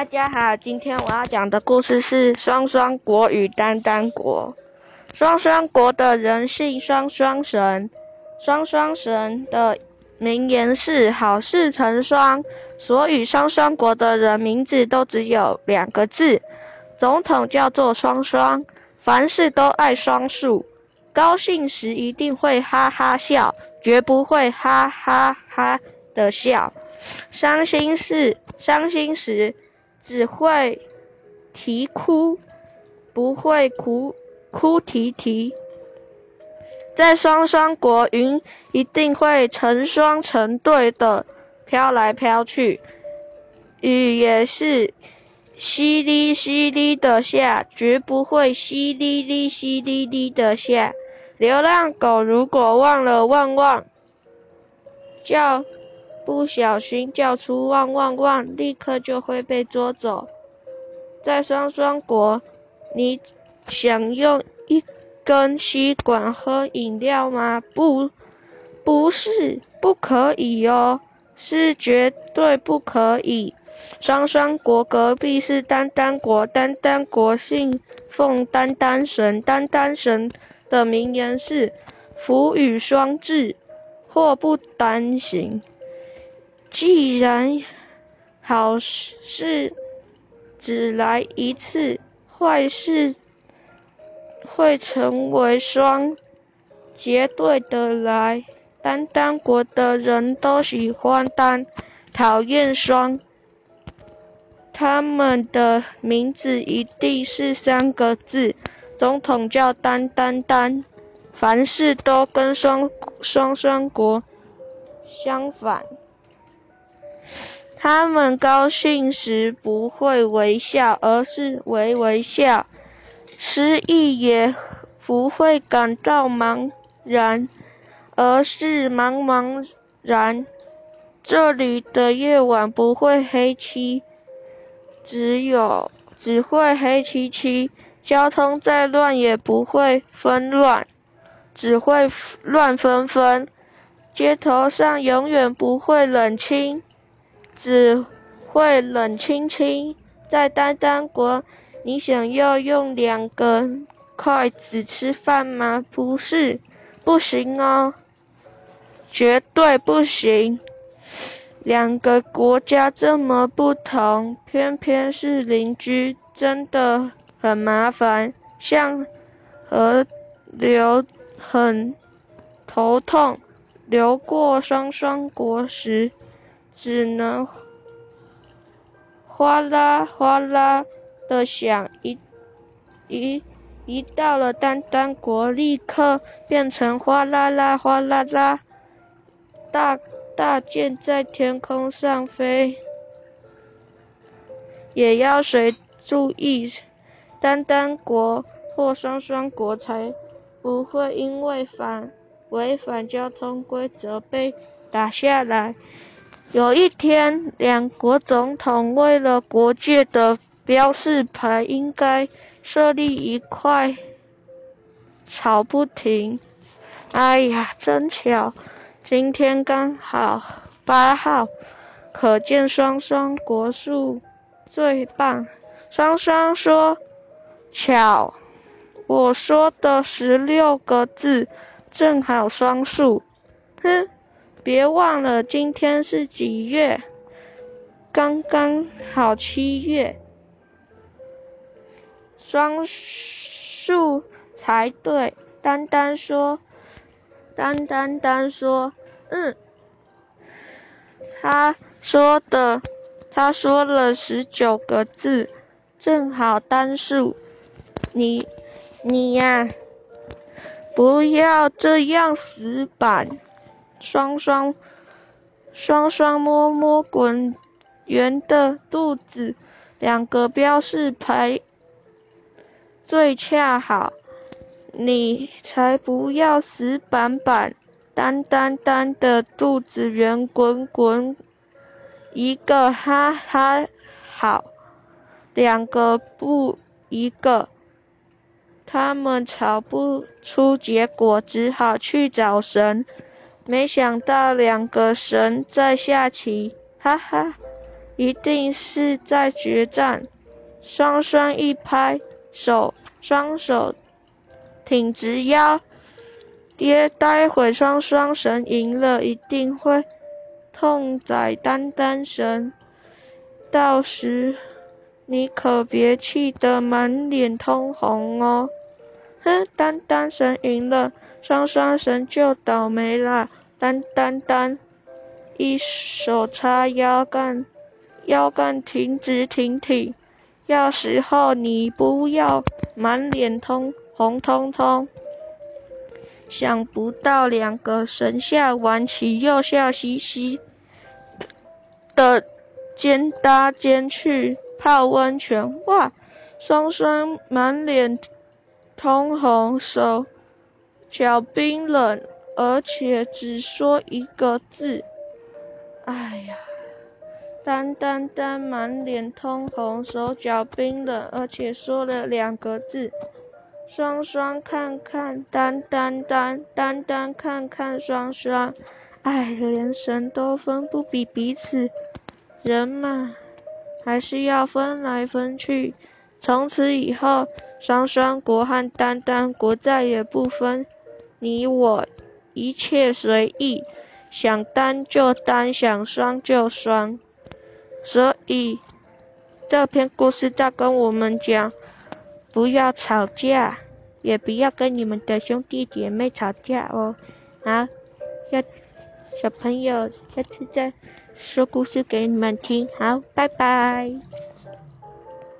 大家好，今天我要讲的故事是双双国与丹丹国。双双国的人姓双双神，双双神的名言是好事成双，所以双双国的人名字都只有两个字。总统叫做双双，凡事都爱双数，高兴时一定会哈哈笑，绝不会哈哈哈的笑。伤心事，伤心时只会啼哭，不会哭哭啼啼。在双双国，云一定会成双成对的飘来飘去，雨也是淅沥淅沥的下，绝不会淅沥沥淅沥沥的下。流浪狗如果忘了汪汪叫。不小心叫出汪汪汪，立刻就会被捉走。在双双国，你想用一根吸管喝饮料吗？不，不是，不可以哦，是绝对不可以。双双国隔壁是丹丹国，丹丹国信奉丹丹神，丹丹神的名言是福与双至，祸不单行。既然好事只来一次，坏事会成为双，绝对的来。单丹国的人都喜欢单，讨厌双。他们的名字一定是三个字，总统叫丹丹丹，凡事都跟双双双国相反。他们高兴时不会微笑，而是微微笑；失意也不会感到茫然，而是茫茫然。这里的夜晚不会黑漆，只有只会黑漆漆；交通再乱也不会纷乱，只会乱纷纷；街头上永远不会冷清。只会冷清清，在丹丹国，你想要用两个筷子吃饭吗？不是，不行哦，绝对不行。两个国家这么不同，偏偏是邻居，真的很麻烦。像河流很头痛，流过双双国时。只能哗啦哗啦的响，一一一到了丹丹国，立刻变成哗啦啦哗啦啦，大大箭在天空上飞，也要谁注意，丹丹国或双双国才不会因为反违反交通规则被打下来。有一天，两国总统为了国界的标示牌应该设立一块，吵不停。哎呀，真巧，今天刚好八号，可见双双国术最棒。双双说：“巧，我说的十六个字正好双数。”哼。别忘了，今天是几月？刚刚好七月，双数才对。丹丹说：“丹丹丹说，嗯，他说的，他说了十九个字，正好单数。你，你呀，不要这样死板。”双双，双双摸摸滚圆的肚子，两个标示牌最恰好。你才不要死板板，单单单的肚子圆滚滚，一个哈哈好，两个不一个，他们吵不出结果，只好去找神。没想到两个神在下棋，哈哈，一定是在决战。双双一拍手，双手挺直腰，爹，待会双双神赢了，一定会痛宰丹丹神，到时你可别气得满脸通红哦。哼，丹丹神赢了，双双神就倒霉了。丹丹丹，一手叉腰杆，腰杆挺直挺挺。要时候你不要满脸通红彤彤。想不到两个神下玩起又笑嘻嘻的肩搭肩去泡温泉，哇！双双满脸通红，手脚冰冷。而且只说一个字，哎呀！丹丹丹满脸通红，手脚冰冷，而且说了两个字。双双看看丹丹丹，丹丹看看双双，哎，连神都分不比彼此。人嘛，还是要分来分去。从此以后，双双国和丹丹国再也不分你我。一切随意，想单就单，想双就双。所以这篇故事在跟我们讲，不要吵架，也不要跟你们的兄弟姐妹吵架哦。好，小小朋友，下次再说故事给你们听。好，拜拜。